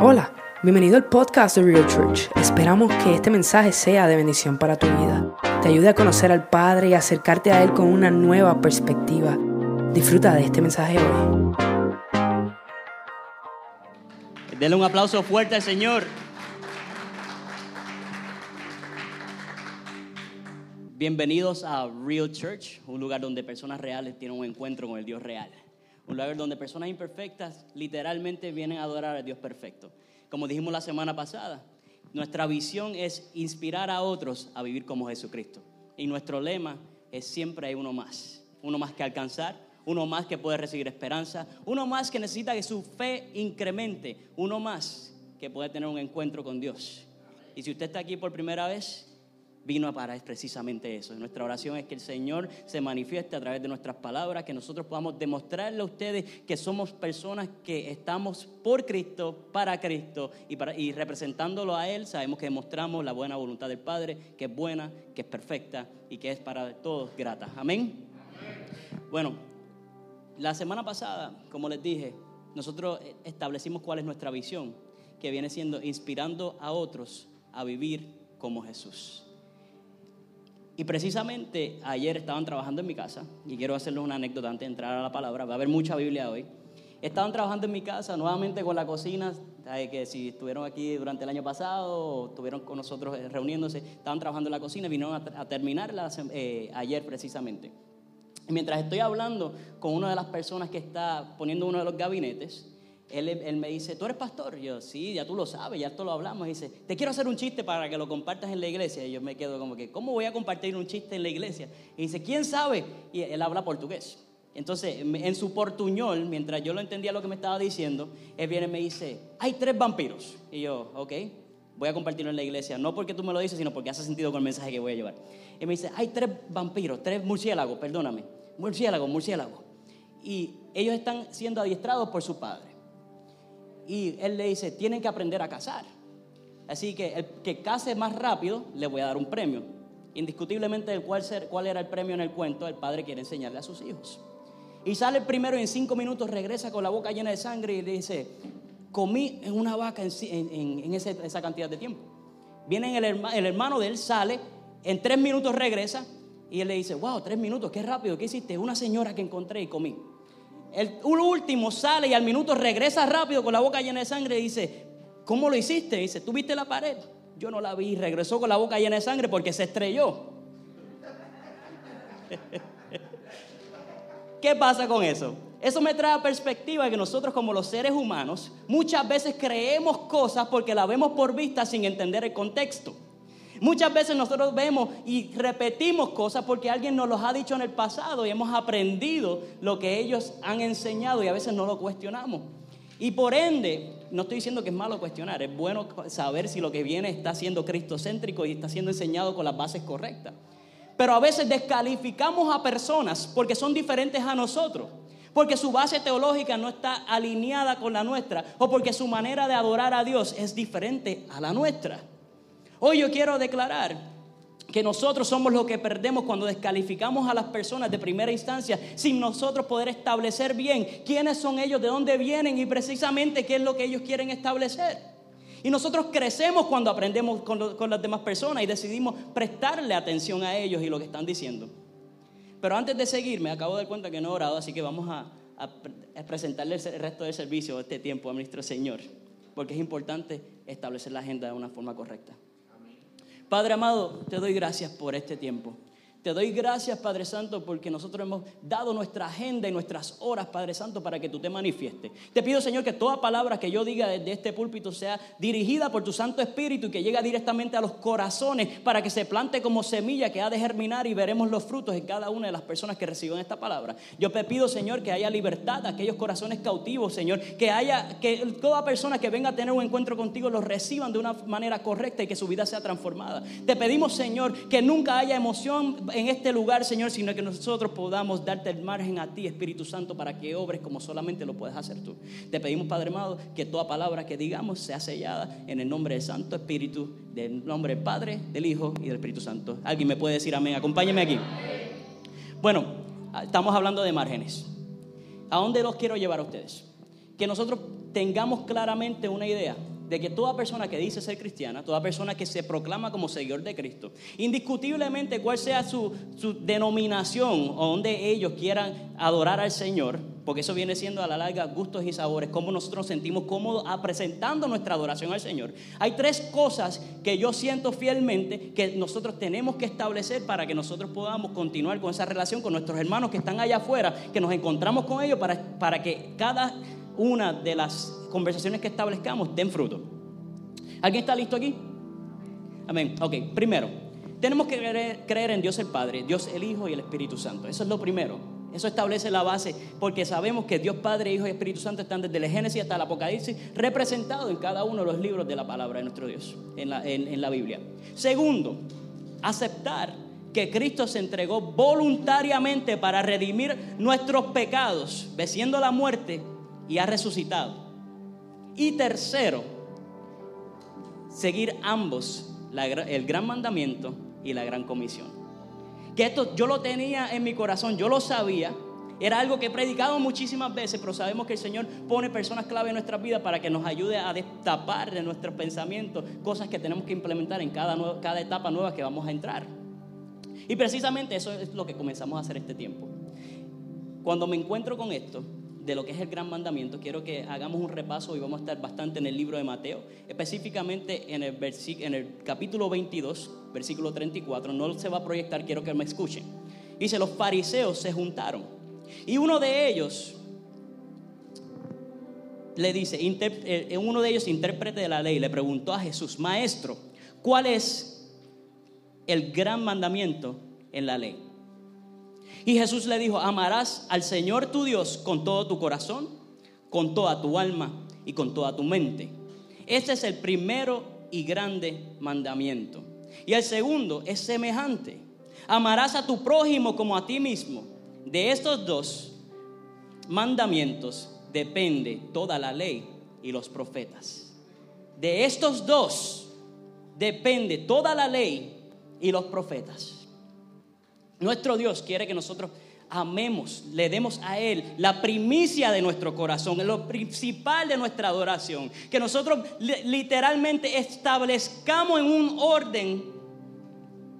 Hola, bienvenido al podcast de Real Church. Esperamos que este mensaje sea de bendición para tu vida. Te ayude a conocer al Padre y acercarte a Él con una nueva perspectiva. Disfruta de este mensaje hoy. Denle un aplauso fuerte al Señor. Bienvenidos a Real Church, un lugar donde personas reales tienen un encuentro con el Dios real. Un lugar donde personas imperfectas literalmente vienen a adorar al Dios perfecto. Como dijimos la semana pasada, nuestra visión es inspirar a otros a vivir como Jesucristo. Y nuestro lema es siempre hay uno más. Uno más que alcanzar, uno más que puede recibir esperanza, uno más que necesita que su fe incremente, uno más que puede tener un encuentro con Dios. Y si usted está aquí por primera vez, vino para precisamente eso. Nuestra oración es que el Señor se manifieste a través de nuestras palabras, que nosotros podamos demostrarle a ustedes que somos personas que estamos por Cristo, para Cristo y, para, y representándolo a Él, sabemos que demostramos la buena voluntad del Padre, que es buena, que es perfecta y que es para todos grata. Amén. Bueno, la semana pasada, como les dije, nosotros establecimos cuál es nuestra visión, que viene siendo inspirando a otros a vivir como Jesús. Y precisamente ayer estaban trabajando en mi casa, y quiero hacerles una anécdota antes de entrar a la palabra, va a haber mucha Biblia hoy. Estaban trabajando en mi casa nuevamente con la cocina, que si estuvieron aquí durante el año pasado o estuvieron con nosotros reuniéndose, estaban trabajando en la cocina y vinieron a, terminar eh, ayer precisamente. Y mientras estoy hablando con una de las personas que está poniendo uno de los gabinetes, él, me dice, ¿tú eres pastor? yo, sí, ya tú lo sabes, ya esto lo hablamos. Y dice, te quiero hacer un chiste para que lo compartas en la iglesia. Y yo me quedo como que, ¿cómo voy a compartir un chiste en la iglesia? Y dice, ¿quién sabe? Y él habla portugués. Entonces, en su portuñol, mientras yo lo entendía lo que me estaba diciendo, él viene y me dice, hay tres vampiros. Y yo, ok, voy a compartirlo en la iglesia. No porque tú me lo dices, sino porque hace sentido con el mensaje que voy a llevar. Y me dice, hay tres vampiros, tres murciélagos, perdóname. Murciélagos, murciélagos. Y ellos están siendo adiestrados por su padre y él le dice, tienen que aprender a cazar. Así que el que case más rápido le voy a dar un premio. Indiscutiblemente, ¿cuál, ser, ¿cuál era el premio en el cuento? El padre quiere enseñarle a sus hijos. Y sale el primero en cinco minutos regresa con la boca llena de sangre y le dice, comí en una vaca en, esa cantidad de tiempo. Viene el, el hermano de él, sale, en tres minutos regresa y él le dice, wow, tres minutos, qué rápido, ¿qué hiciste? Una señora que encontré y comí. El último sale y al minuto regresa rápido con la boca llena de sangre y dice, ¿cómo lo hiciste? dice, ¿tú viste la pared? Yo no la vi. Regresó con la boca llena de sangre porque se estrelló. ¿Qué pasa con eso? Eso me trae a perspectiva que nosotros como los seres humanos muchas veces creemos cosas porque la vemos por vista sin entender el contexto. Muchas veces nosotros vemos y repetimos cosas porque alguien nos los ha dicho en el pasado y hemos aprendido lo que ellos han enseñado y a veces no lo cuestionamos. Y por ende, no estoy diciendo que es malo cuestionar, es bueno saber si lo que viene está siendo cristocéntrico y está siendo enseñado con las bases correctas. Pero a veces descalificamos a personas porque son diferentes a nosotros porque su base teológica no está alineada con la nuestra o porque su manera de adorar a Dios es diferente a la nuestra. Hoy yo quiero declarar que nosotros somos los que perdemos cuando descalificamos a las personas de primera instancia sin nosotros poder establecer bien quiénes son ellos, de dónde vienen y precisamente qué es lo que ellos quieren establecer. Y nosotros crecemos cuando aprendemos con, las demás personas y decidimos prestarle atención a ellos y lo que están diciendo. Pero antes de seguir, me acabo de dar cuenta que no he orado, así que vamos a, presentarle el resto del servicio, este tiempo a nuestro Señor, porque es importante establecer la agenda de una forma correcta. Padre amado, te doy gracias por este tiempo. Te doy gracias, Padre Santo, porque nosotros hemos dado nuestra agenda y nuestras horas, Padre Santo, para que tú te manifiestes. Te pido, Señor, que toda palabra que yo diga desde este púlpito sea dirigida por tu Santo Espíritu y que llegue directamente a los corazones para que se plante como semilla que ha de germinar y veremos los frutos en cada una de las personas que reciben esta palabra. Yo te pido, Señor, que haya libertad a aquellos corazones cautivos, Señor, que haya que toda persona que venga a tener un encuentro contigo los reciban de una manera correcta y que su vida sea transformada. Te pedimos, Señor, que nunca haya emoción en este lugar, Señor, sino que nosotros podamos darte el margen a ti, Espíritu Santo, para que obres como solamente lo puedes hacer tú. Te pedimos, Padre amado, que toda palabra que digamos sea sellada en el nombre del Santo Espíritu, del nombre del Padre, del Hijo y del Espíritu Santo. ¿Alguien me puede decir amén? Acompáñeme aquí. Bueno, estamos hablando de márgenes. ¿A dónde los quiero llevar a ustedes? Que nosotros tengamos claramente una idea de que toda persona que dice ser cristiana, toda persona que se proclama como seguidor de Cristo, indiscutiblemente cuál sea su, su, denominación o donde ellos quieran adorar al Señor, porque eso viene siendo a la larga gustos y sabores, cómo nosotros nos sentimos cómodos presentando nuestra adoración al Señor. Hay tres cosas que yo siento fielmente que nosotros tenemos que establecer para que nosotros podamos continuar con esa relación con nuestros hermanos que están allá afuera, que nos encontramos con ellos para, para que cada una de las conversaciones que establezcamos den fruto. ¿Alguien está listo aquí? Amén. Ok, primero, tenemos que creer, en Dios el Padre, Dios el Hijo y el Espíritu Santo. Eso es lo primero. Eso establece la base porque sabemos que Dios Padre, Hijo y Espíritu Santo están desde el Génesis hasta el Apocalipsis representados en cada uno de los libros de la palabra de nuestro Dios, en la, en la Biblia. Segundo, aceptar que Cristo se entregó voluntariamente para redimir nuestros pecados, venciendo la muerte y ha resucitado. Y tercero, seguir ambos, el gran mandamiento y la gran comisión. Que esto yo lo tenía en mi corazón, yo lo sabía, era algo que he predicado muchísimas veces, pero sabemos que el Señor pone personas clave en nuestras vidas para que nos ayude a destapar de nuestros pensamientos cosas que tenemos que implementar en cada, cada etapa nueva que vamos a entrar. Y precisamente eso es lo que comenzamos a hacer este tiempo. Cuando me encuentro con esto, de lo que es el gran mandamiento, quiero que hagamos un repaso y vamos a estar bastante en el libro de Mateo, específicamente en el, en el capítulo 22, versículo 34, no se va a proyectar, quiero que me escuchen. Dice, los fariseos se juntaron y uno de ellos le dice, eh, uno de ellos, intérprete de la ley, le preguntó a Jesús, maestro, ¿cuál es el gran mandamiento en la ley? Y Jesús le dijo, amarás al Señor tu Dios con todo tu corazón, con toda tu alma y con toda tu mente. Este es el primero y grande mandamiento. Y el segundo es semejante. Amarás a tu prójimo como a ti mismo. De estos dos mandamientos depende toda la ley y los profetas. De estos dos depende toda la ley y los profetas. Nuestro Dios quiere que nosotros amemos, le demos a Él la primicia de nuestro corazón, lo principal de nuestra adoración. Que nosotros literalmente establezcamos en un orden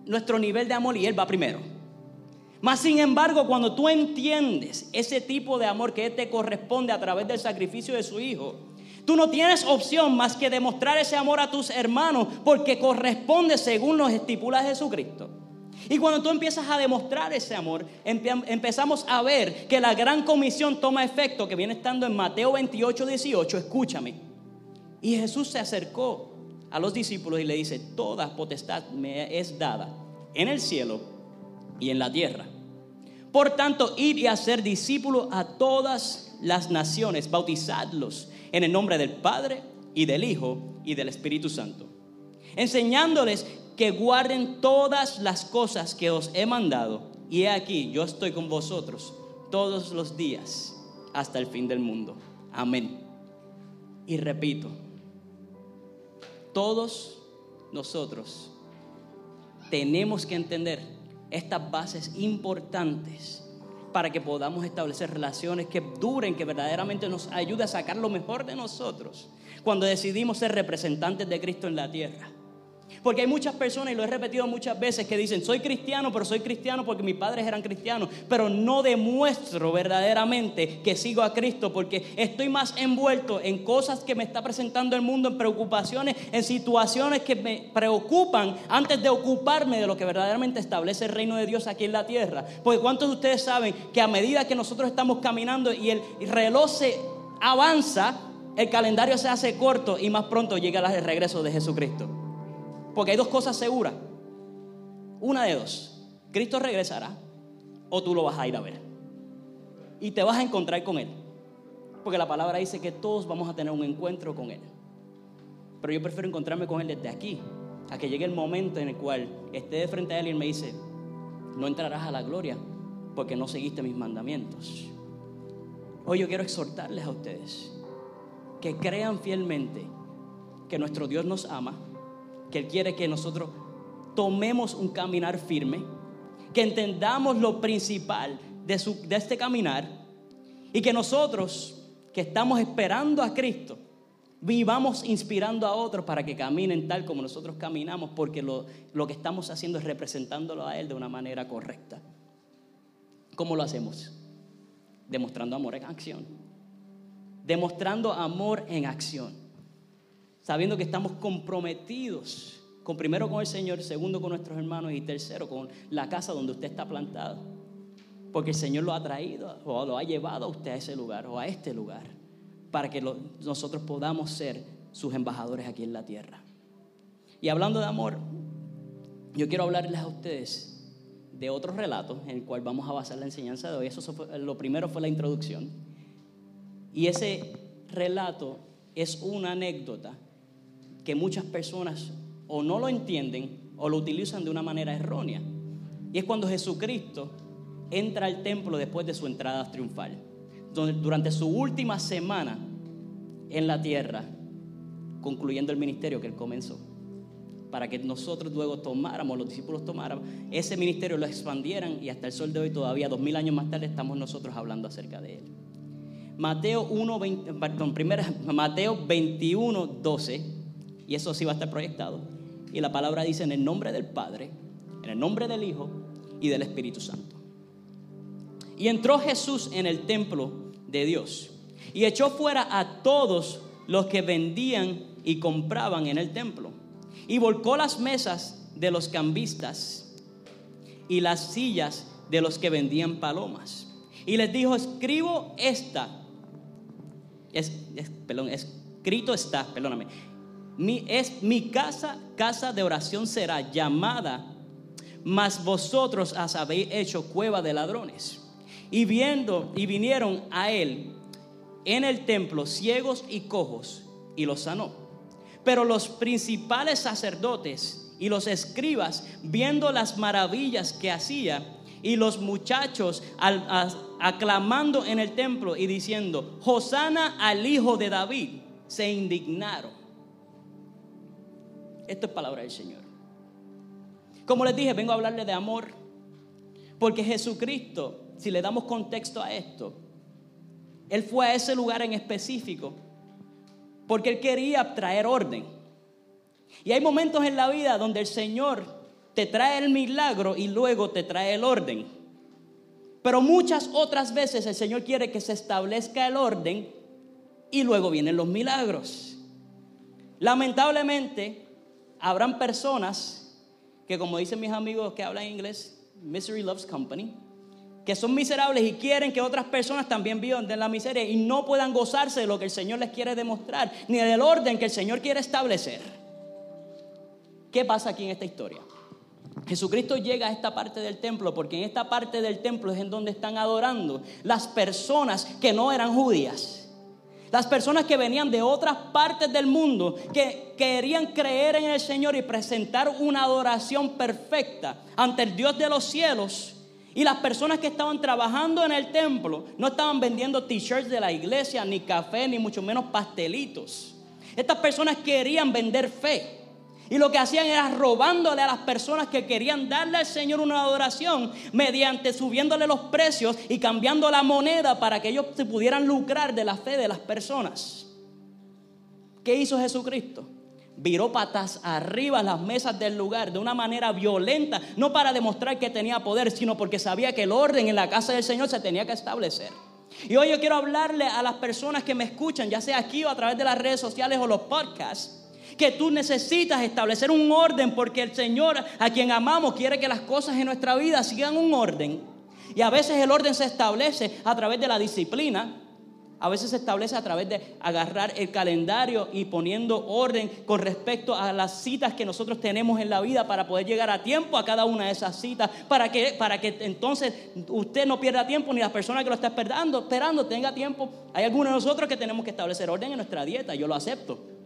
nuestro nivel de amor y Él va primero. Mas sin embargo, cuando tú entiendes ese tipo de amor que te corresponde a través del sacrificio de su Hijo, tú no tienes opción más que demostrar ese amor a tus hermanos porque corresponde según nos estipula Jesucristo. Y cuando tú empiezas a demostrar ese amor, empezamos a ver que la gran comisión toma efecto, que viene estando en Mateo 28, 18, escúchame. Y Jesús se acercó a los discípulos y le dice, toda potestad me es dada en el cielo y en la tierra. Por tanto, id y hacer discípulos a todas las naciones, bautizadlos en el nombre del Padre y del Hijo y del Espíritu Santo, enseñándoles que guarden todas las cosas que os he mandado. Y he aquí, yo estoy con vosotros todos los días hasta el fin del mundo. Amén. Y repito, todos nosotros tenemos que entender estas bases importantes para que podamos establecer relaciones que duren, que verdaderamente nos ayude a sacar lo mejor de nosotros cuando decidimos ser representantes de Cristo en la tierra. Porque hay muchas personas, y lo he repetido muchas veces, que dicen, soy cristiano, pero soy cristiano porque mis padres eran cristianos, pero no demuestro verdaderamente que sigo a Cristo porque estoy más envuelto en cosas que me está presentando el mundo, en preocupaciones, en situaciones que me preocupan antes de ocuparme de lo que verdaderamente establece el reino de Dios aquí en la tierra. Porque ¿cuántos de ustedes saben que a medida que nosotros estamos caminando y el reloj se avanza, el calendario se hace corto y más pronto llega el regreso de Jesucristo? Porque hay dos cosas seguras. Una de dos. Cristo regresará o tú lo vas a ir a ver. Y te vas a encontrar con Él. Porque la palabra dice que todos vamos a tener un encuentro con Él. Pero yo prefiero encontrarme con Él desde aquí. A que llegue el momento en el cual esté de frente a Él y me dice, no entrarás a la gloria porque no seguiste mis mandamientos. Hoy yo quiero exhortarles a ustedes que crean fielmente que nuestro Dios nos ama que Él quiere que nosotros tomemos un caminar firme, que entendamos lo principal de, su, de este caminar y que nosotros, que estamos esperando a Cristo, vivamos inspirando a otros para que caminen tal como nosotros caminamos, porque lo, lo que estamos haciendo es representándolo a Él de una manera correcta. ¿Cómo lo hacemos? Demostrando amor en acción. Demostrando amor en acción. Sabiendo que estamos comprometidos con primero con el Señor, segundo con nuestros hermanos y tercero con la casa donde usted está plantado. Porque el Señor lo ha traído o lo ha llevado a usted a ese lugar o a este lugar para que nosotros podamos ser sus embajadores aquí en la tierra. Y hablando de amor, yo quiero hablarles a ustedes de otros relatos en el cual vamos a basar la enseñanza de hoy. Eso lo primero fue la introducción. Y ese relato es una anécdota que muchas personas o no lo entienden o lo utilizan de una manera errónea. Y es cuando Jesucristo entra al templo después de su entrada triunfal. Durante su última semana en la tierra, concluyendo el ministerio que él comenzó para que nosotros luego tomáramos, los discípulos tomaran ese ministerio, lo expandieran y hasta el sol de hoy, todavía dos mil años más tarde, estamos nosotros hablando acerca de él. Mateo 1, 20, perdón, Mateo 21, 12, y eso sí va a estar proyectado. Y la palabra dice en el nombre del Padre, en el nombre del Hijo y del Espíritu Santo. Y entró Jesús en el templo de Dios y echó fuera a todos los que vendían y compraban en el templo y volcó las mesas de los cambistas y las sillas de los que vendían palomas. Y les dijo, escribo esta, es, perdón, escrito está, perdóname, mi, es mi casa, casa de oración será llamada, mas vosotros as habéis hecho cueva de ladrones. Y viendo, y vinieron a él en el templo ciegos y cojos, y los sanó. Pero los principales sacerdotes y los escribas, viendo las maravillas que hacía, y los muchachos aclamando en el templo y diciendo, Hosana al hijo de David, se indignaron. Esto es palabra del Señor. Como les dije, vengo a hablarle de amor, porque Jesucristo, si le damos contexto a esto, Él fue a ese lugar en específico porque Él quería traer orden. Y hay momentos en la vida donde el Señor te trae el milagro y luego te trae el orden. Pero muchas otras veces el Señor quiere que se establezca el orden y luego vienen los milagros. Lamentablemente, habrán personas que, como dicen mis amigos que hablan inglés, misery loves company que son miserables y quieren que otras personas también vivan de la miseria y no puedan gozarse de lo que el Señor les quiere demostrar, ni del orden que el Señor quiere establecer. ¿Qué pasa aquí en esta historia? Jesucristo llega a esta parte del templo porque en esta parte del templo es en donde están adorando las personas que no eran judías. Las personas que venían de otras partes del mundo, que querían creer en el Señor y presentar una adoración perfecta ante el Dios de los cielos y las personas que estaban trabajando en el templo no estaban vendiendo t-shirts de la iglesia, ni café, ni mucho menos pastelitos. Estas personas querían vender fe. Y lo que hacían era robándole a las personas que querían darle al Señor una adoración mediante subiéndole los precios y cambiando la moneda para que ellos se pudieran lucrar de la fe de las personas. ¿Qué hizo Jesucristo? viró patas arriba las mesas del lugar de una manera violenta, no para demostrar que tenía poder, sino porque sabía que el orden en la casa del Señor se tenía que establecer. Y hoy yo quiero hablarle a las personas que me escuchan, ya sea aquí o a través de las redes sociales o los podcasts, que tú necesitas establecer un orden porque el Señor a quien amamos quiere que las cosas en nuestra vida sigan un orden. Y a veces el orden se establece a través de la disciplina, a veces se establece a través de agarrar el calendario y poniendo orden con respecto a las citas que nosotros tenemos en la vida para poder llegar a tiempo a cada una de esas citas, para que, para que entonces usted no pierda tiempo ni la persona que lo está esperando, esperando tenga tiempo. Hay algunos de nosotros que tenemos que establecer orden en nuestra dieta, yo lo acepto.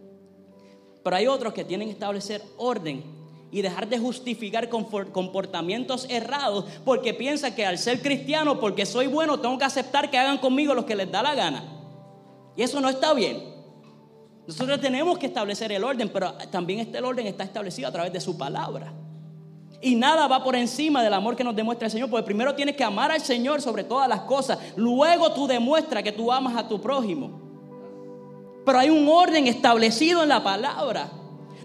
Pero hay otros que tienen que establecer orden y dejar de justificar comportamientos errados porque piensa que al ser cristiano, porque soy bueno, tengo que aceptar que hagan conmigo lo que les da la gana. Y eso no está bien. Nosotros tenemos que establecer el orden, pero también este orden está establecido a través de su palabra. Y nada va por encima del amor que nos demuestra el Señor, porque primero tienes que amar al Señor sobre todas las cosas. Luego tú demuestras que tú amas a tu prójimo. Pero hay un orden establecido en la palabra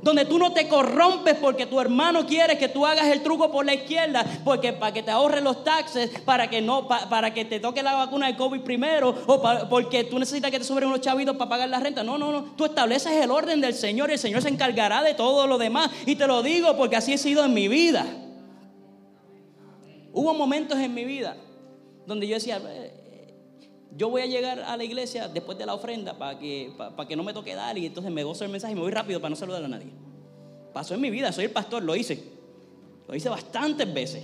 donde tú no te corrompes porque tu hermano quiere que tú hagas el truco por la izquierda, porque para que te ahorren los taxes, para que no, para que te toque la vacuna de COVID primero, o porque tú necesitas que te sobren unos chavitos para pagar la renta. No, no, no. Tú estableces el orden del Señor el Señor se encargará de todo lo demás. Y te lo digo porque así he sido en mi vida. Hubo momentos en mi vida donde yo decía, yo voy a llegar a la iglesia después de la ofrenda para que, para, que no me toque dar y entonces me gozo el mensaje y me voy rápido para no saludar a nadie. Pasó en mi vida, soy el pastor, lo hice. Lo hice bastantes veces.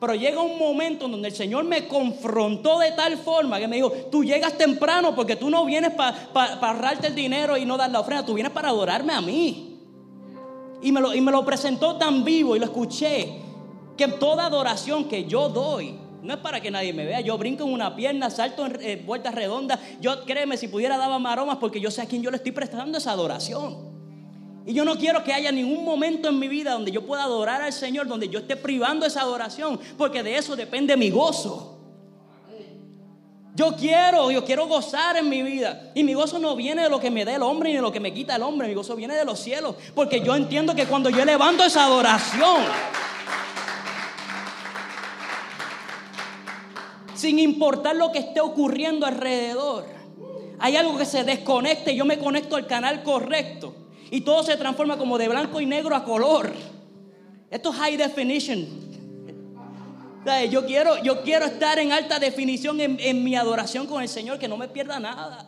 Pero llega un momento en donde el Señor me confrontó de tal forma que me dijo, tú llegas temprano porque tú no vienes para ahorrarte el dinero y no dar la ofrenda, tú vienes para adorarme a mí. Y me, lo, y me lo presentó tan vivo y lo escuché, que toda adoración que yo doy no es para que nadie me vea. Yo brinco en una pierna, salto en eh, vueltas redondas. Yo créeme, si pudiera daba maromas porque yo sé a quién yo le estoy prestando esa adoración. Y yo no quiero que haya ningún momento en mi vida donde yo pueda adorar al Señor, donde yo esté privando esa adoración, porque de eso depende mi gozo. Yo quiero, yo quiero gozar en mi vida. Y mi gozo no viene de lo que me da el hombre ni de lo que me quita el hombre. Mi gozo viene de los cielos. Porque yo entiendo que cuando yo levanto esa adoración, sin importar lo que esté ocurriendo alrededor. Hay algo que se desconecte, yo me conecto al canal correcto y todo se transforma como de blanco y negro a color. Esto es high definition. Yo quiero, yo quiero estar en alta definición en, en mi adoración con el Señor, que no me pierda nada.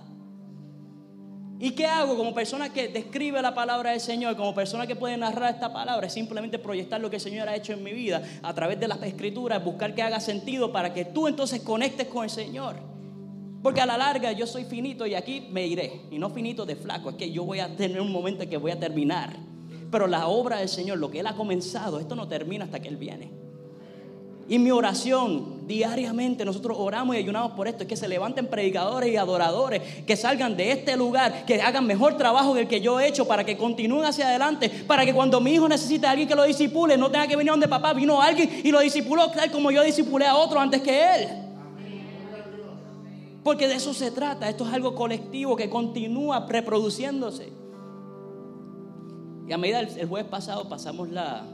¿Y qué hago como persona que describe la palabra del Señor, como persona que puede narrar esta palabra? Es simplemente proyectar lo que el Señor ha hecho en mi vida a través de las escrituras, buscar que haga sentido para que tú entonces conectes con el Señor. Porque a la larga yo soy finito y aquí me iré. Y no finito de flaco, es que yo voy a tener un momento en que voy a terminar. Pero la obra del Señor, lo que Él ha comenzado, esto no termina hasta que Él viene. Y mi oración diariamente, nosotros oramos y ayunamos por esto, es que se levanten predicadores y adoradores, que salgan de este lugar, que hagan mejor trabajo que el que yo he hecho, para que continúen hacia adelante, para que cuando mi hijo necesite a alguien que lo disipule, no tenga que venir donde papá, vino alguien y lo disipuló tal como yo disipulé a otro antes que él. Porque de eso se trata, esto es algo colectivo que continúa reproduciéndose. Y a medida el, jueves pasado pasamos la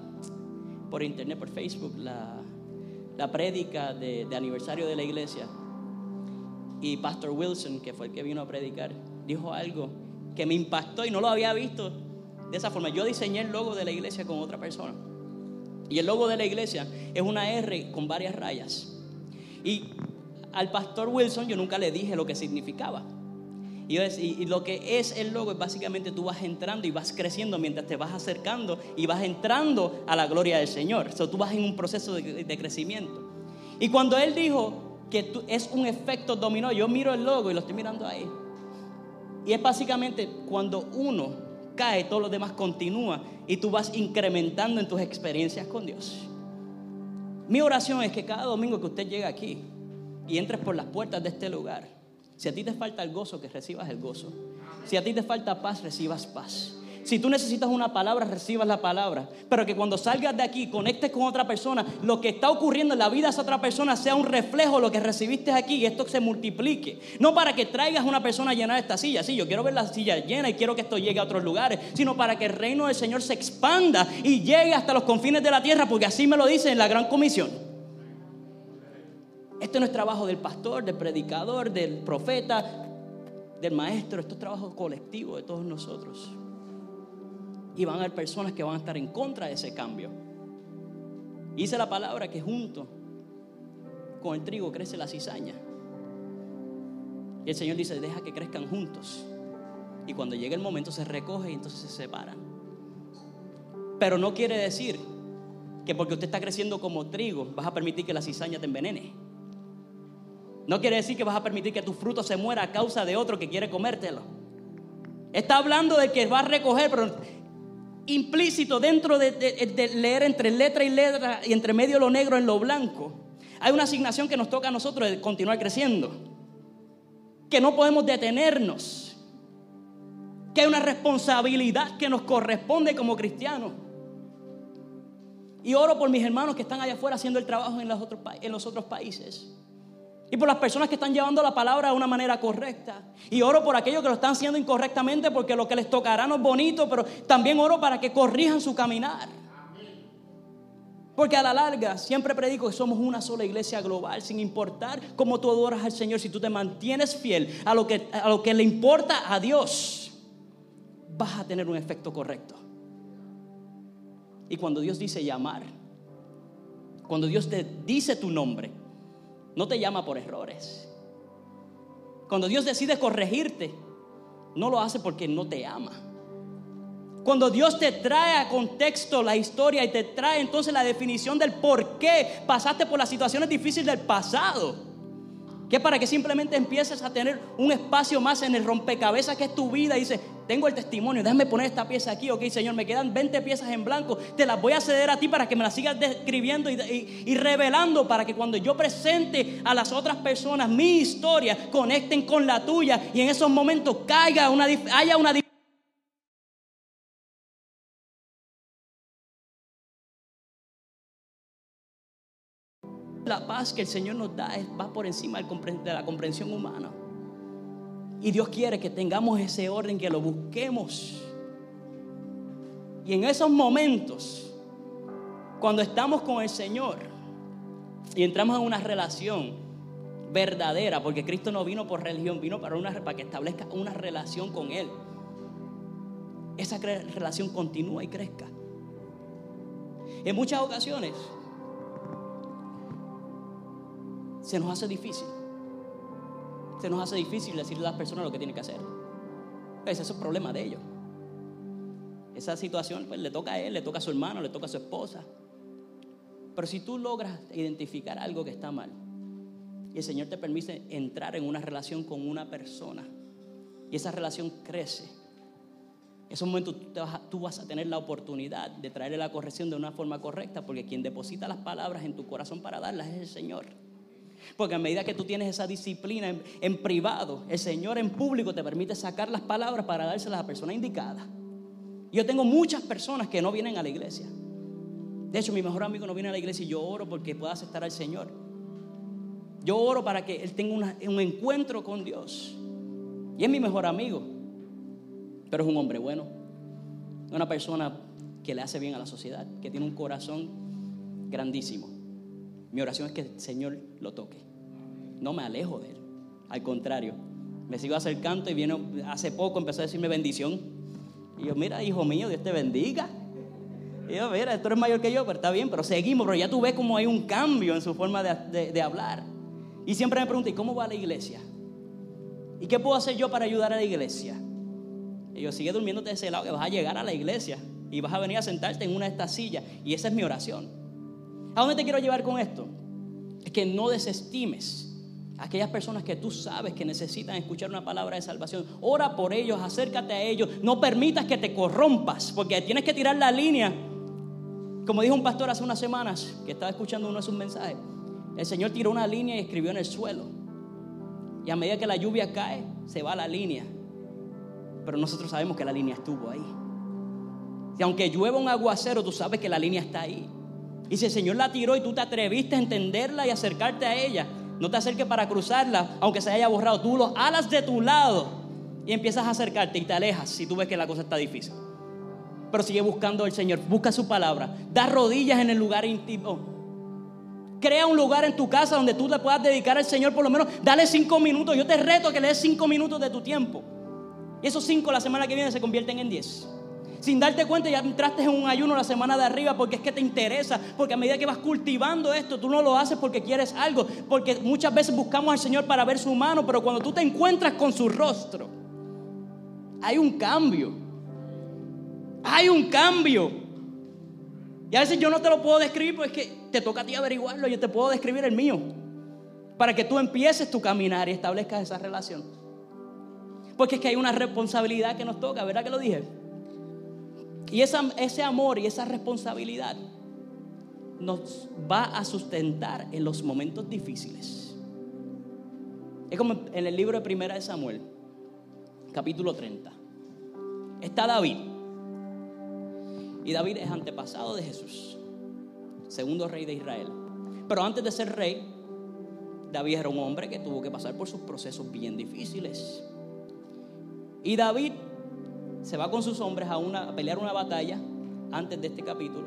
por internet, por Facebook, la la prédica de, aniversario de la iglesia. Y Pastor Wilson, que fue el que vino a predicar, dijo algo que me impactó y no lo había visto de esa forma. Yo diseñé el logo de la iglesia con otra persona. Y el logo de la iglesia es una R con varias rayas. Y al pastor Wilson yo nunca le dije lo que significaba. Y, lo que es el logo es básicamente tú vas entrando y vas creciendo mientras te vas acercando y vas entrando a la gloria del Señor. O tú vas en un proceso de, crecimiento. Y cuando Él dijo que es un efecto dominó, yo miro el logo y lo estoy mirando ahí. Y es básicamente cuando uno cae, todo lo demás continúa y tú vas incrementando en tus experiencias con Dios. Mi oración es que cada domingo que usted llegue aquí y entres por las puertas de este lugar, si a ti te falta el gozo, que recibas el gozo. Si a ti te falta paz, recibas paz. Si tú necesitas una palabra, recibas la palabra. Pero que cuando salgas de aquí, conectes con otra persona, lo que está ocurriendo en la vida de esa otra persona sea un reflejo de lo que recibiste aquí y esto se multiplique. No para que traigas una persona a llenar esta silla. Sí, yo quiero ver la silla llena y quiero que esto llegue a otros lugares. Sino para que el reino del Señor se expanda y llegue hasta los confines de la tierra, porque así me lo dice en la gran comisión. Esto no es trabajo del pastor, del predicador, del profeta, del maestro. Esto es trabajo colectivo de todos nosotros. Y van a haber personas que van a estar en contra de ese cambio. Dice la palabra que junto con el trigo crece la cizaña. Y el Señor dice, deja que crezcan juntos. Y cuando llegue el momento se recoge y entonces se separan. Pero no quiere decir que porque usted está creciendo como trigo vas a permitir que la cizaña te envenene. No quiere decir que vas a permitir que tu fruto se muera a causa de otro que quiere comértelo. Está hablando de que va a recoger, pero implícito dentro de, leer entre letra y letra y entre medio lo negro en lo blanco. Hay una asignación que nos toca a nosotros de continuar creciendo. Que no podemos detenernos. Que hay una responsabilidad que nos corresponde como cristianos. Y oro por mis hermanos que están allá afuera haciendo el trabajo en los otros, en los otros países. Y por las personas que están llevando la palabra de una manera correcta. Y oro por aquellos que lo están haciendo incorrectamente porque lo que les tocará no es bonito, pero también oro para que corrijan su caminar. Porque a la larga siempre predico que somos una sola iglesia global, sin importar cómo tú adoras al Señor, si tú te mantienes fiel a lo que, a lo que le importa a Dios, vas a tener un efecto correcto. Y cuando Dios dice llamar, cuando Dios te dice tu nombre, no te llama por errores. Cuando Dios decide corregirte, no lo hace porque no te ama. Cuando Dios te trae a contexto la historia y te trae entonces la definición del por qué pasaste por las situaciones difíciles del pasado. Que para que simplemente empieces a tener un espacio más en el rompecabezas que es tu vida y dices, tengo el testimonio, déjame poner esta pieza aquí, ok Señor, me quedan 20 piezas en blanco, te las voy a ceder a ti para que me las sigas describiendo y, revelando para que cuando yo presente a las otras personas mi historia, conecten con la tuya y en esos momentos caiga una, haya una La paz que el Señor nos da va por encima de la comprensión humana. Y Dios quiere que tengamos ese orden, que lo busquemos. Y en esos momentos, cuando estamos con el Señor y entramos en una relación verdadera, porque Cristo no vino por religión, vino para, para que establezca una relación con Él. Esa relación continúa y crezca. En muchas ocasiones se nos hace difícil. Se nos hace difícil decirle a las personas lo que tienen que hacer. Ese es el problema de ellos. Esa situación pues, le toca a él, le toca a su hermano, le toca a su esposa. Pero si tú logras identificar algo que está mal y el Señor te permite entrar en una relación con una persona y esa relación crece, en esos momentos tú, tú, vas a tener la oportunidad de traerle la corrección de una forma correcta porque quien deposita las palabras en tu corazón para darlas es el Señor. Porque a medida que tú tienes esa disciplina en, privado, el Señor en público te permite sacar las palabras para dárselas a la persona indicada. Yo tengo muchas personas que no vienen a la iglesia. De hecho, mi mejor amigo no viene a la iglesia y yo oro porque pueda aceptar al Señor. Yo oro para que él tenga un encuentro con Dios. Y es mi mejor amigo. Pero es un hombre bueno. Una persona que le hace bien a la sociedad, que tiene un corazón grandísimo. Mi oración es que el Señor lo toque. No me alejo de Él. Al contrario, me sigo acercando y viene, hace poco empezó a decirme bendición. Y yo, mira, hijo mío, Dios te bendiga. Y yo, mira, tú eres mayor que yo, pero está bien, pero seguimos, pero ya tú ves como hay un cambio en su forma de, hablar. Y siempre me pregunta, ¿y cómo va la iglesia? ¿Y qué puedo hacer yo para ayudar a la iglesia? Y yo, sigue durmiéndote de ese lado que vas a llegar a la iglesia y vas a venir a sentarte en una de estas sillas. Y esa es mi oración. ¿A dónde te quiero llevar con esto? Es que no desestimes a aquellas personas que tú sabes que necesitan escuchar una palabra de salvación. Ora por ellos, acércate a ellos. No permitas que te corrompas, porque tienes que tirar la línea. Como dijo un pastor hace unas semanas, que estaba escuchando uno de sus mensajes, el Señor tiró una línea y escribió en el suelo. Y a medida que la lluvia cae, se va la línea. Pero nosotros sabemos que la línea estuvo ahí. Y aunque llueva un aguacero, tú sabes que la línea está ahí. Y si el Señor la tiró y tú te atreviste a entenderla y acercarte a ella, no te acerques para cruzarla, aunque se haya borrado. Tú los alas de tu lado y empiezas a acercarte y te alejas si tú ves que la cosa está difícil. Pero sigue buscando al Señor, busca su palabra, da rodillas en el lugar íntimo. Crea un lugar en tu casa donde tú le puedas dedicar al Señor, por lo menos dale cinco minutos. Yo te reto a que le des cinco minutos de tu tiempo. Y esos cinco la semana que viene se convierten en diez. Sin darte cuenta ya entraste en un ayuno la semana de arriba porque es que te interesa, porque a medida que vas cultivando esto, tú no lo haces porque quieres algo, porque muchas veces buscamos al Señor para ver su mano, pero cuando tú te encuentras con su rostro, hay un cambio. Hay un cambio. Y a veces yo no te lo puedo describir porque es que te toca a ti averiguarlo, yo te puedo describir el mío, para que tú empieces tu caminar y establezcas esa relación. Porque es que hay una responsabilidad que nos toca, ¿verdad que lo dije? Y ese amor y esa responsabilidad nos va a sustentar en los momentos difíciles. Es como en el libro de Primera de Samuel, capítulo 30. Está David. Y David es antepasado de Jesús. segundo rey de Israel. Pero antes de ser rey, David era un hombre que tuvo que pasar por sus procesos bien difíciles. Y David se va con sus hombres a, una, a pelear una batalla antes de este capítulo.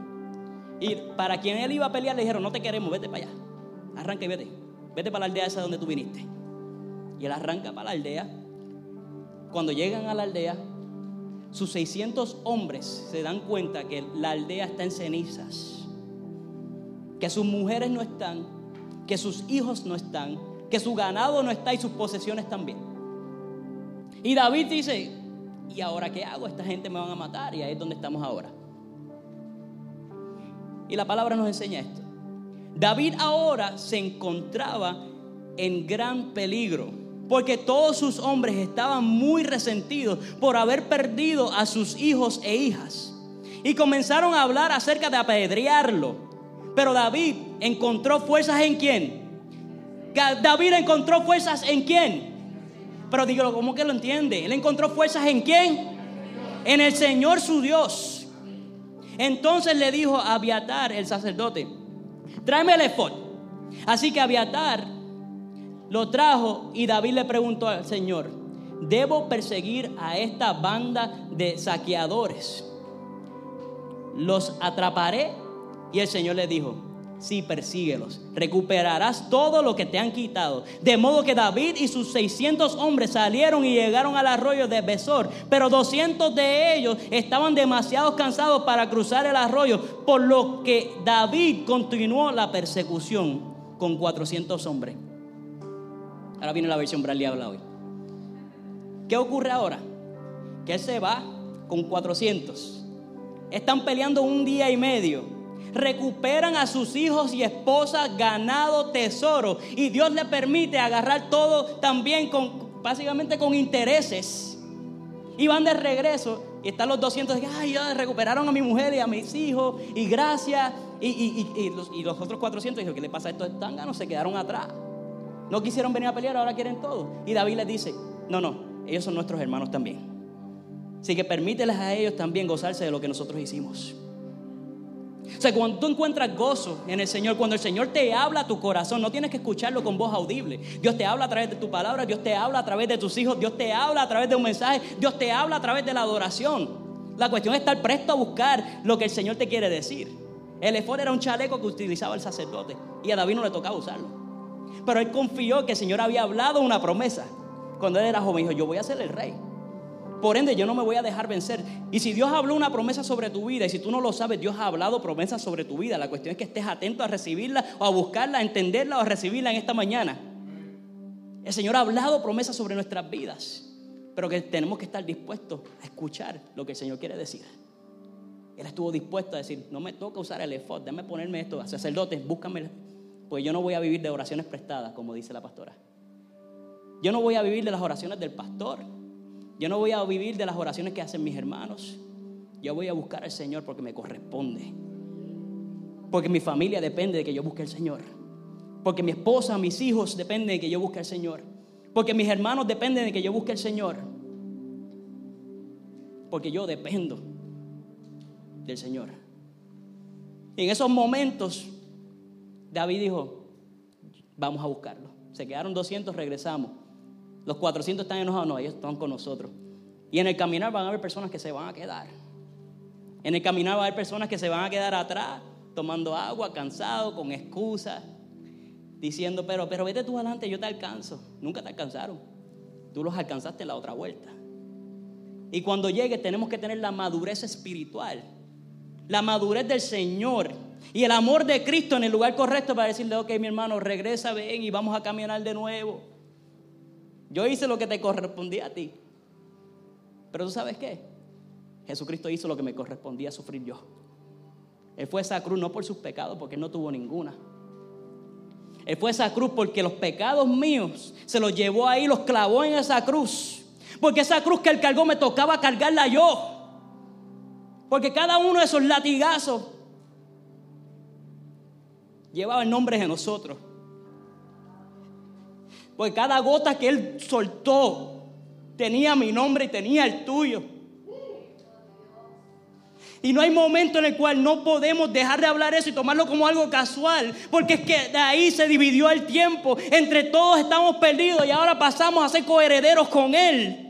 Y para quien él iba a pelear le dijeron, no te queremos, vete para allá. Arranca y vete. Vete para la aldea esa donde tú viniste. Y él arranca para la aldea. Cuando llegan a la aldea, sus 600 hombres se dan cuenta que la aldea está en cenizas. Que sus mujeres no están, que sus hijos no están, que su ganado no está y sus posesiones también. Y David dice, ¿y ahora qué hago? Esta gente me van a matar y ahí es donde estamos ahora. Y la palabra nos enseña esto. David ahora se encontraba en gran peligro, porque todos sus hombres estaban muy resentidos por haber perdido a sus hijos e hijas. Y comenzaron a hablar acerca de apedrearlo. Pero David encontró fuerzas en quién? David encontró fuerzas en quién? Pero dígalo, ¿cómo que lo entiende? Él encontró fuerzas en quién? En el Señor su Dios. Entonces le dijo a Abiatar, el sacerdote, tráeme el efod. Así que Abiatar lo trajo y David le preguntó al Señor, ¿debo perseguir a esta banda de saqueadores? ¿Los atraparé? Y el Señor le dijo, Sí, persíguelos. Recuperarás todo lo que te han quitado. De modo que David y sus 600 hombres salieron y llegaron al arroyo de Besor. Pero 200 de ellos estaban demasiado cansados para cruzar el arroyo. Por lo que David continuó la persecución con 400 hombres. Ahora viene la versión Bradley habla hoy. ¿Qué ocurre ahora? Que él se va con 400. Están peleando un día y medio recuperan a sus hijos y esposas, ganado, tesoro. Y Dios le permite agarrar todo también con, básicamente con intereses. Y van de regreso y están los 200, ay, ya recuperaron a mi mujer y a mis hijos, y gracias. Y, los, otros 400 dijo, ¿qué le pasa a estos tanganos? Se quedaron atrás. No quisieron venir a pelear, ahora quieren todo. Y David les dice, no, no, ellos son nuestros hermanos también. Así que permíteles a ellos también gozarse de lo que nosotros hicimos. O sea, cuando tú encuentras gozo en el Señor, cuando el Señor te habla a tu corazón, no tienes que escucharlo con voz audible. Dios te habla a través de tu palabra, Dios te habla a través de tus hijos, Dios te habla a través de un mensaje, Dios te habla a través de la adoración. La cuestión es estar presto a buscar lo que el Señor te quiere decir. El efod era un chaleco que utilizaba el sacerdote y a David no le tocaba usarlo. Pero él confió que el Señor había hablado una promesa. Cuando él era joven, dijo: Yo voy a ser el rey. Por ende, yo no me voy a dejar vencer. Y si Dios habló una promesa sobre tu vida, y si tú no lo sabes, Dios ha hablado promesas sobre tu vida. La cuestión es que estés atento a recibirla, o a buscarla, a entenderla, o a recibirla en esta mañana. El Señor ha hablado promesas sobre nuestras vidas, pero que tenemos que estar dispuestos a escuchar lo que el Señor quiere decir. Él estuvo dispuesto a decir, no me toca usar el efod, déjame ponerme esto, sacerdotes, búscame, pues yo no voy a vivir de oraciones prestadas, como dice la pastora. Yo no voy a vivir de las oraciones del pastor. Yo no voy a vivir de las oraciones que hacen mis hermanos. Yo voy a buscar al Señor porque me corresponde. Porque mi familia depende de que yo busque al Señor. Porque mi esposa, mis hijos dependen de que yo busque al Señor. Porque mis hermanos dependen de que yo busque al Señor. Porque yo dependo del Señor. En esos momentos, David dijo, vamos a buscarlo. Se quedaron 200, regresamos. Los 400 están enojados, no, ellos están con nosotros. Y en el caminar van a haber personas que se van a quedar. En el caminar va a haber personas que se van a quedar atrás, tomando agua, cansados, con excusas, diciendo, pero, pero vete tú adelante, yo te alcanzo. Nunca te alcanzaron. Tú los alcanzaste la otra vuelta. Y cuando llegue tenemos que tener la madurez espiritual, la madurez del Señor y el amor de Cristo en el lugar correcto para decirle, ok, mi hermano, regresa, ven y vamos a caminar de nuevo. Yo hice lo que te correspondía a ti. Pero tú sabes qué? Jesucristo hizo lo que me correspondía sufrir yo. Él fue a esa cruz no por sus pecados, porque él no tuvo ninguna. Él fue a esa cruz porque los pecados míos se los llevó ahí, los clavó en esa cruz. Porque esa cruz que él cargó me tocaba cargarla yo. Porque cada uno de esos latigazos llevaba el nombre de nosotros. Porque cada gota que Él soltó tenía mi nombre y tenía el tuyo. Y no hay momento en el cual no podemos dejar de hablar eso y tomarlo como algo casual, porque es que de ahí se dividió el tiempo. Entre todos estamos perdidos y ahora pasamos a ser coherederos con Él.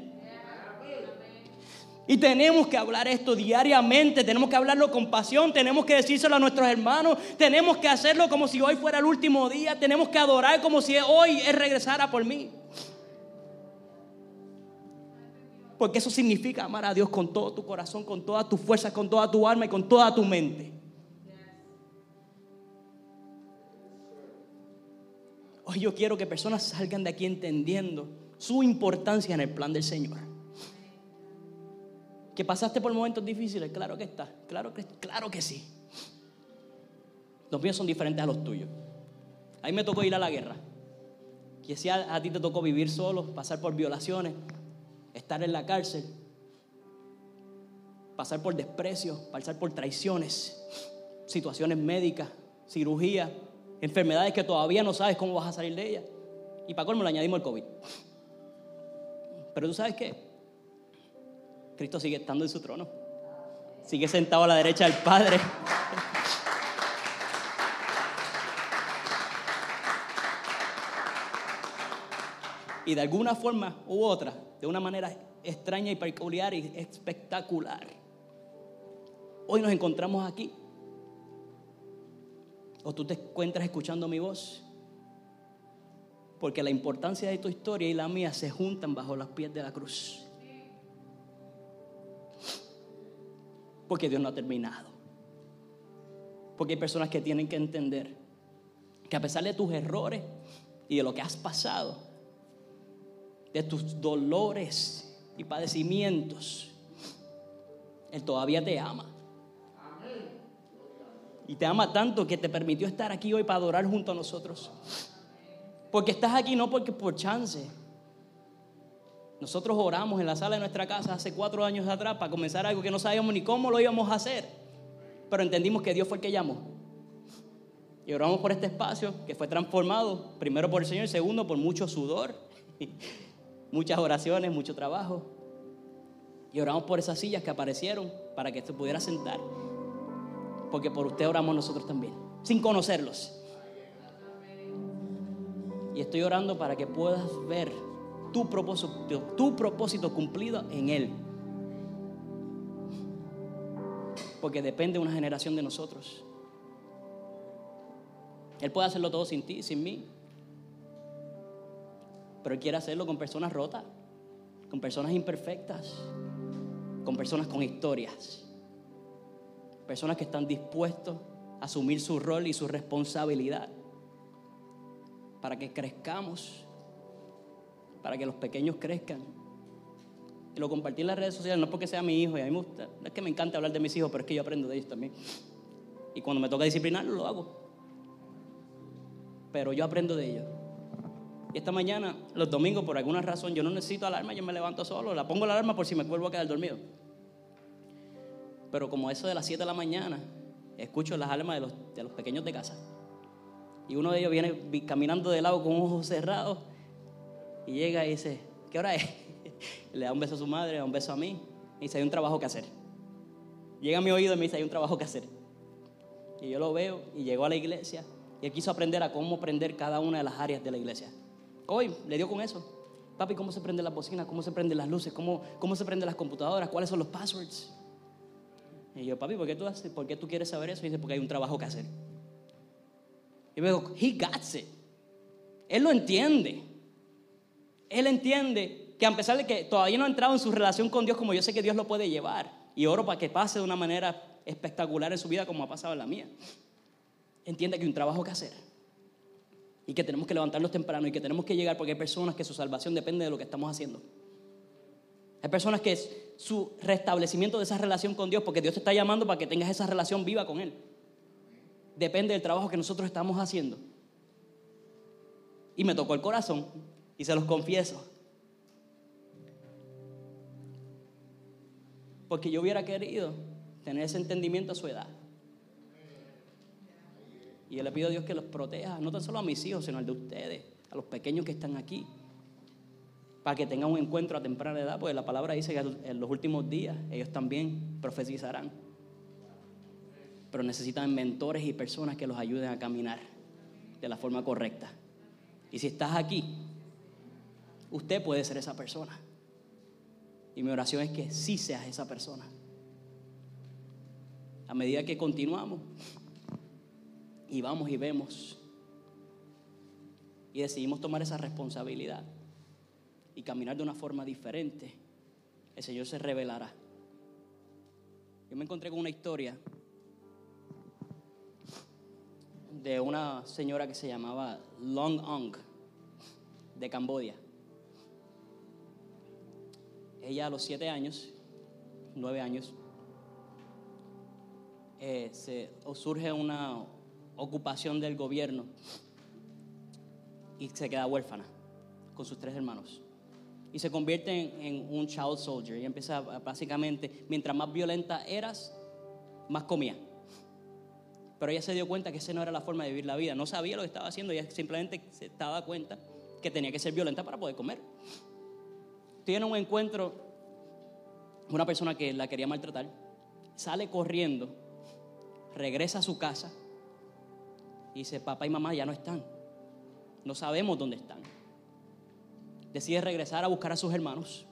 Y tenemos que hablar esto diariamente, tenemos que hablarlo con pasión, tenemos que decírselo a nuestros hermanos, tenemos que hacerlo como si hoy fuera el último día, tenemos que adorar como si hoy Él regresara por mí. Porque eso significa amar a Dios con todo tu corazón, con todas tus fuerzas, con toda tu alma y con toda tu mente. Hoy yo quiero que personas salgan de aquí entendiendo su importancia en el plan del Señor. Que pasaste por momentos difíciles, claro que está, claro que, claro que sí. Los míos son diferentes a los tuyos. A mí me tocó ir a la guerra. Que si a, ti te tocó vivir solo, pasar por violaciones, estar en la cárcel, pasar por desprecio, pasar por traiciones, situaciones médicas, cirugía, enfermedades que todavía no sabes cómo vas a salir de ellas. Y para colmo le añadimos el COVID. Pero tú sabes qué? Cristo sigue estando en su trono. Sigue sentado a la derecha del Padre. Y de alguna forma u otra, de una manera extraña y peculiar y espectacular, hoy nos encontramos aquí. O tú te encuentras escuchando mi voz. Porque la importancia de tu historia y la mía se juntan bajo los pies de la cruz. Porque Dios no ha terminado. Porque hay personas que tienen que entender que a pesar de tus errores y de lo que has pasado, de tus dolores y padecimientos, Él todavía te ama. Y te ama tanto que te permitió estar aquí hoy para adorar junto a nosotros. Porque estás aquí no porque por chance. Nosotros oramos en la sala de nuestra casa hace cuatro años atrás para comenzar algo que no sabíamos ni cómo lo íbamos a hacer. Pero entendimos que Dios fue el que llamó. Y oramos por este espacio que fue transformado, primero por el Señor y segundo por mucho sudor, muchas oraciones, mucho trabajo. Y oramos por esas sillas que aparecieron para que se pudiera sentar. Porque por usted oramos nosotros también, sin conocerlos. Y estoy orando para que puedas ver tu propósito, tu propósito cumplido en Él. Porque depende de una generación de nosotros. Él puede hacerlo todo sin ti, sin mí. Pero Él quiere hacerlo con personas rotas, con personas imperfectas, con personas con historias. Personas que están dispuestos a asumir su rol y su responsabilidad para que crezcamos, para que los pequeños crezcan. Y lo compartí en las redes sociales, no porque sea mi hijo, y a mí me gusta, no es que me encanta hablar de mis hijos, pero es que yo aprendo de ellos también. Y cuando me toca disciplinarlo, lo hago. Pero yo aprendo de ellos. Y esta mañana, los domingos, por alguna razón, yo no necesito alarma, yo me levanto solo, la pongo la alarma por si me vuelvo a quedar dormido. Pero como eso de las 7 de la mañana, escucho las almas de los, de los pequeños de casa. Y uno de ellos viene caminando de lado con ojos cerrados y llega y dice, ¿qué hora es? Le da un beso a su madre, le da un beso a mí y dice, hay un trabajo que hacer. Llega a mi oído y me dice, hay un trabajo que hacer. Y yo lo veo y llegó a la iglesia y quiso aprender a cómo prender cada una de las áreas de la iglesia. Hoy le dio con eso. Papi, ¿cómo se prende la bocina? ¿Cómo se prenden las luces? ¿Cómo, cómo se prenden las computadoras? ¿Cuáles son los passwords? Y yo, papi, ¿por qué, tú haces, ¿por qué tú quieres saber eso? Y dice, porque hay un trabajo que hacer. Y me digo, he got it. Él lo entiende. Él entiende que a pesar de que todavía no ha entrado en su relación con Dios como yo sé que Dios lo puede llevar, y oro para que pase de una manera espectacular en su vida como ha pasado en la mía, entiende que hay un trabajo que hacer. Y que tenemos que levantarnos temprano y que tenemos que llegar porque hay personas que su salvación depende de lo que estamos haciendo. Hay personas que su restablecimiento de esa relación con Dios, porque Dios te está llamando para que tengas esa relación viva con Él. Depende del trabajo que nosotros estamos haciendo. Y me tocó el corazón, y se los confieso. Porque yo hubiera querido tener ese entendimiento a su edad. Y yo le pido a Dios que los proteja, no tan solo a mis hijos, sino al de ustedes, a los pequeños que están aquí, para que tengan un encuentro a temprana edad, porque la palabra dice que en los últimos días ellos también profetizarán. pero necesitan mentores y personas que los ayuden a caminar de la forma correcta. Y si estás aquí, usted puede ser esa persona. Y mi oración es que sí seas esa persona. A medida que continuamos y vamos y vemos y decidimos tomar esa responsabilidad y caminar de una forma diferente, el Señor se revelará. Yo me encontré con una historia de una señora que se llamaba Long Ong de Camboya. Ella a los siete años, nueve años, eh, se, surge una ocupación del gobierno y se queda huérfana con sus tres hermanos. Y se convierte en, un child soldier y empieza básicamente, mientras más violenta eras, más comía. Pero ella se dio cuenta que esa no era la forma de vivir la vida. No sabía lo que estaba haciendo, ella simplemente se daba cuenta que tenía que ser violenta para poder comer. Tiene un encuentro, una persona que la quería maltratar, sale corriendo, regresa a su casa y dice, papá y mamá ya no están. No sabemos dónde están. Decide regresar a buscar a sus hermanos.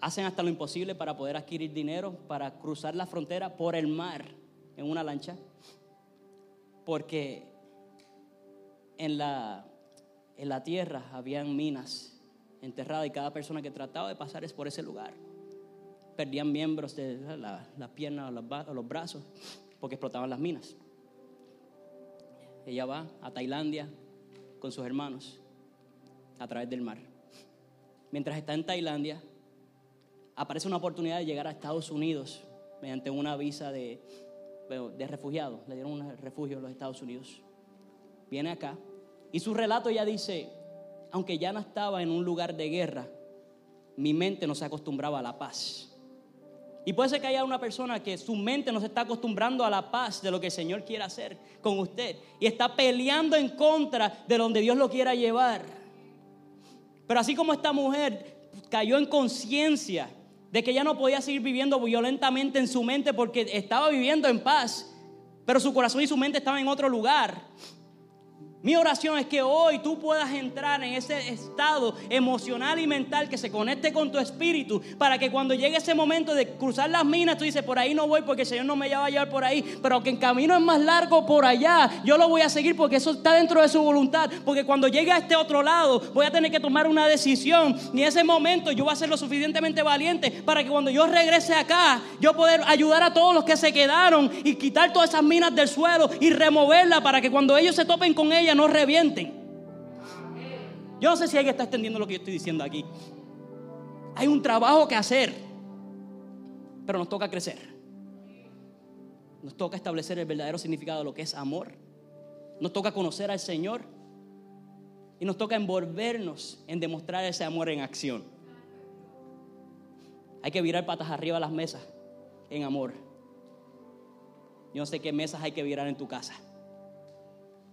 Hacen hasta lo imposible para poder adquirir dinero, para cruzar la frontera por el mar en una lancha. Porque en la, en la tierra habían minas enterradas y cada persona que trataba de pasar es por ese lugar. Perdían miembros de las piernas o los brazos porque explotaban las minas. Ella va a Tailandia con sus hermanos a través del mar. Mientras está en Tailandia, aparece una oportunidad de llegar a Estados Unidos mediante una visa de, de refugiado. Le dieron un refugio a los Estados Unidos. Viene acá y su relato ya dice, aunque ya no estaba en un lugar de guerra, mi mente no se acostumbraba a la paz. Y puede ser que haya una persona que su mente no se está acostumbrando a la paz de lo que el Señor quiere hacer con usted. Y está peleando en contra de donde Dios lo quiera llevar. Pero así como esta mujer cayó en conciencia de que ya no podía seguir viviendo violentamente en su mente porque estaba viviendo en paz, pero su corazón y su mente estaban en otro lugar. Mi oración es que hoy tú puedas entrar en ese estado emocional y mental que se conecte con tu espíritu para que cuando llegue ese momento de cruzar las minas, tú dices, por ahí no voy porque el Señor no me va a llevar por ahí, pero que el camino es más largo por allá, yo lo voy a seguir porque eso está dentro de su voluntad, porque cuando llegue a este otro lado voy a tener que tomar una decisión y en ese momento yo voy a ser lo suficientemente valiente para que cuando yo regrese acá, yo poder ayudar a todos los que se quedaron y quitar todas esas minas del suelo y removerlas para que cuando ellos se topen con ellas, no revienten. Yo no sé si alguien está extendiendo lo que yo estoy diciendo aquí. Hay un trabajo que hacer, pero nos toca crecer. Nos toca establecer el verdadero significado de lo que es amor. Nos toca conocer al Señor y nos toca envolvernos en demostrar ese amor en acción. Hay que virar patas arriba las mesas en amor. Yo no sé qué mesas hay que virar en tu casa.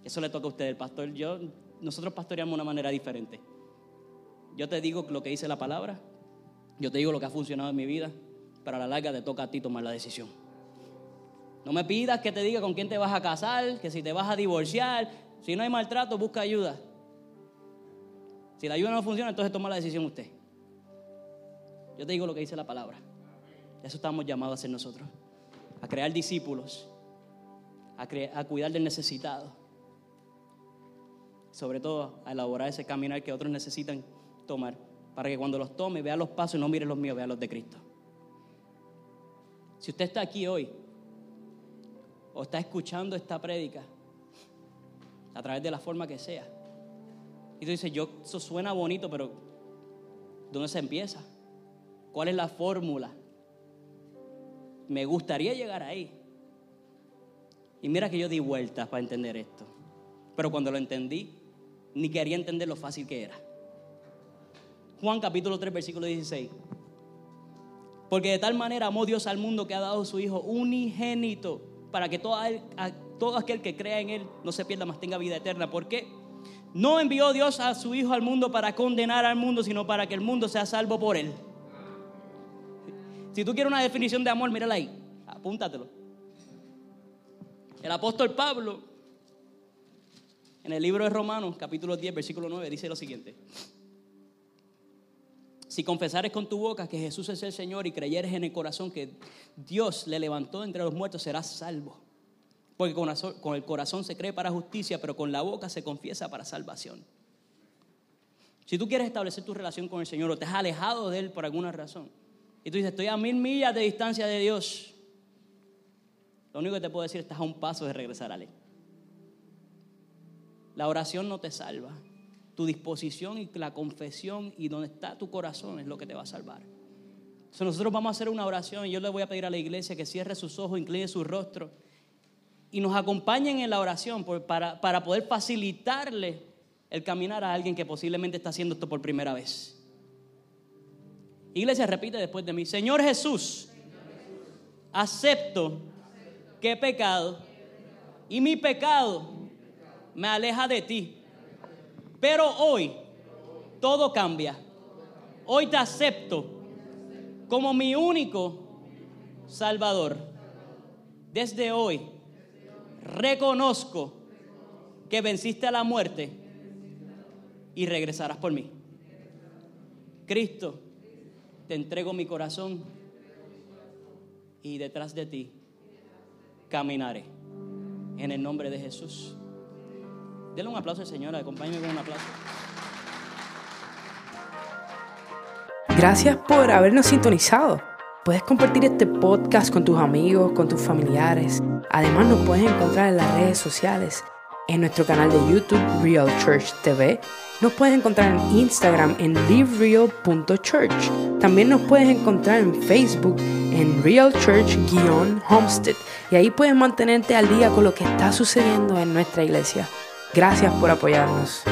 Eso le toca a usted, el pastor. Yo, nosotros pastoreamos de una manera diferente. Yo te digo lo que dice la palabra, yo te digo lo que ha funcionado en mi vida, pero a la larga te toca a ti tomar la decisión. No me pidas que te diga con quién te vas a casar, que si te vas a divorciar, si no hay maltrato, busca ayuda. Si la ayuda no funciona, entonces toma la decisión usted. Yo te digo lo que dice la palabra. Eso estamos llamados a hacer nosotros. A crear discípulos, a, a cuidar del necesitado sobre todo a elaborar ese caminar que otros necesitan tomar, para que cuando los tome vea los pasos y no mire los míos, vea los de Cristo. Si usted está aquí hoy o está escuchando esta prédica a través de la forma que sea, y tú dices, yo, eso suena bonito, pero ¿dónde se empieza? ¿Cuál es la fórmula? Me gustaría llegar ahí. Y mira que yo di vueltas para entender esto. Pero cuando lo entendí, ni quería entender lo fácil que era. Juan capítulo 3, versículo 16. Porque de tal manera amó Dios al mundo que ha dado su Hijo unigénito para que todo, todo aquel que crea en Él no se pierda, mas tenga vida eterna. ¿Por qué? No envió Dios a su Hijo al mundo para condenar al mundo, sino para que el mundo sea salvo por Él. Si tú quieres una definición de amor, mírala ahí. Apúntatelo. El apóstol Pablo, en el libro de Romanos, capítulo 10, versículo 9, dice lo siguiente. Si confesares con tu boca que Jesús es el Señor y creyeres en el corazón que Dios le levantó entre los muertos, serás salvo. Porque con el corazón se cree para justicia, pero con la boca se confiesa para salvación. Si tú quieres establecer tu relación con el Señor o te has alejado de Él por alguna razón, y tú dices, estoy a mil millas de distancia de Dios, lo único que te puedo decir es estás a un paso de regresar a Él. La oración no te salva. Tu disposición y la confesión y donde está tu corazón es lo que te va a salvar. Entonces nosotros vamos a hacer una oración y yo le voy a pedir a la iglesia que cierre sus ojos, incline su rostro y nos acompañen en la oración para, para poder facilitarle el caminar a alguien que posiblemente está haciendo esto por primera vez. Iglesia, repite después de mí, Señor Jesús, acepto que he pecado y mi pecado me aleja de ti. Pero hoy todo cambia. Hoy te acepto como mi único Salvador. Desde hoy reconozco que venciste a la muerte y regresarás por mí. Cristo, te entrego mi corazón y detrás de ti caminaré. En el nombre de Jesús. Denle un aplauso al Señor, acompáñeme con un aplauso. Gracias por habernos sintonizado. Puedes compartir este podcast con tus amigos, con tus familiares. Además nos puedes encontrar en las redes sociales en nuestro canal de YouTube Real Church TV. Nos puedes encontrar en Instagram en livereal.church. También nos puedes encontrar en Facebook en Real Church-Homestead. Y ahí puedes mantenerte al día con lo que está sucediendo en nuestra iglesia. Gracias por apoyarnos.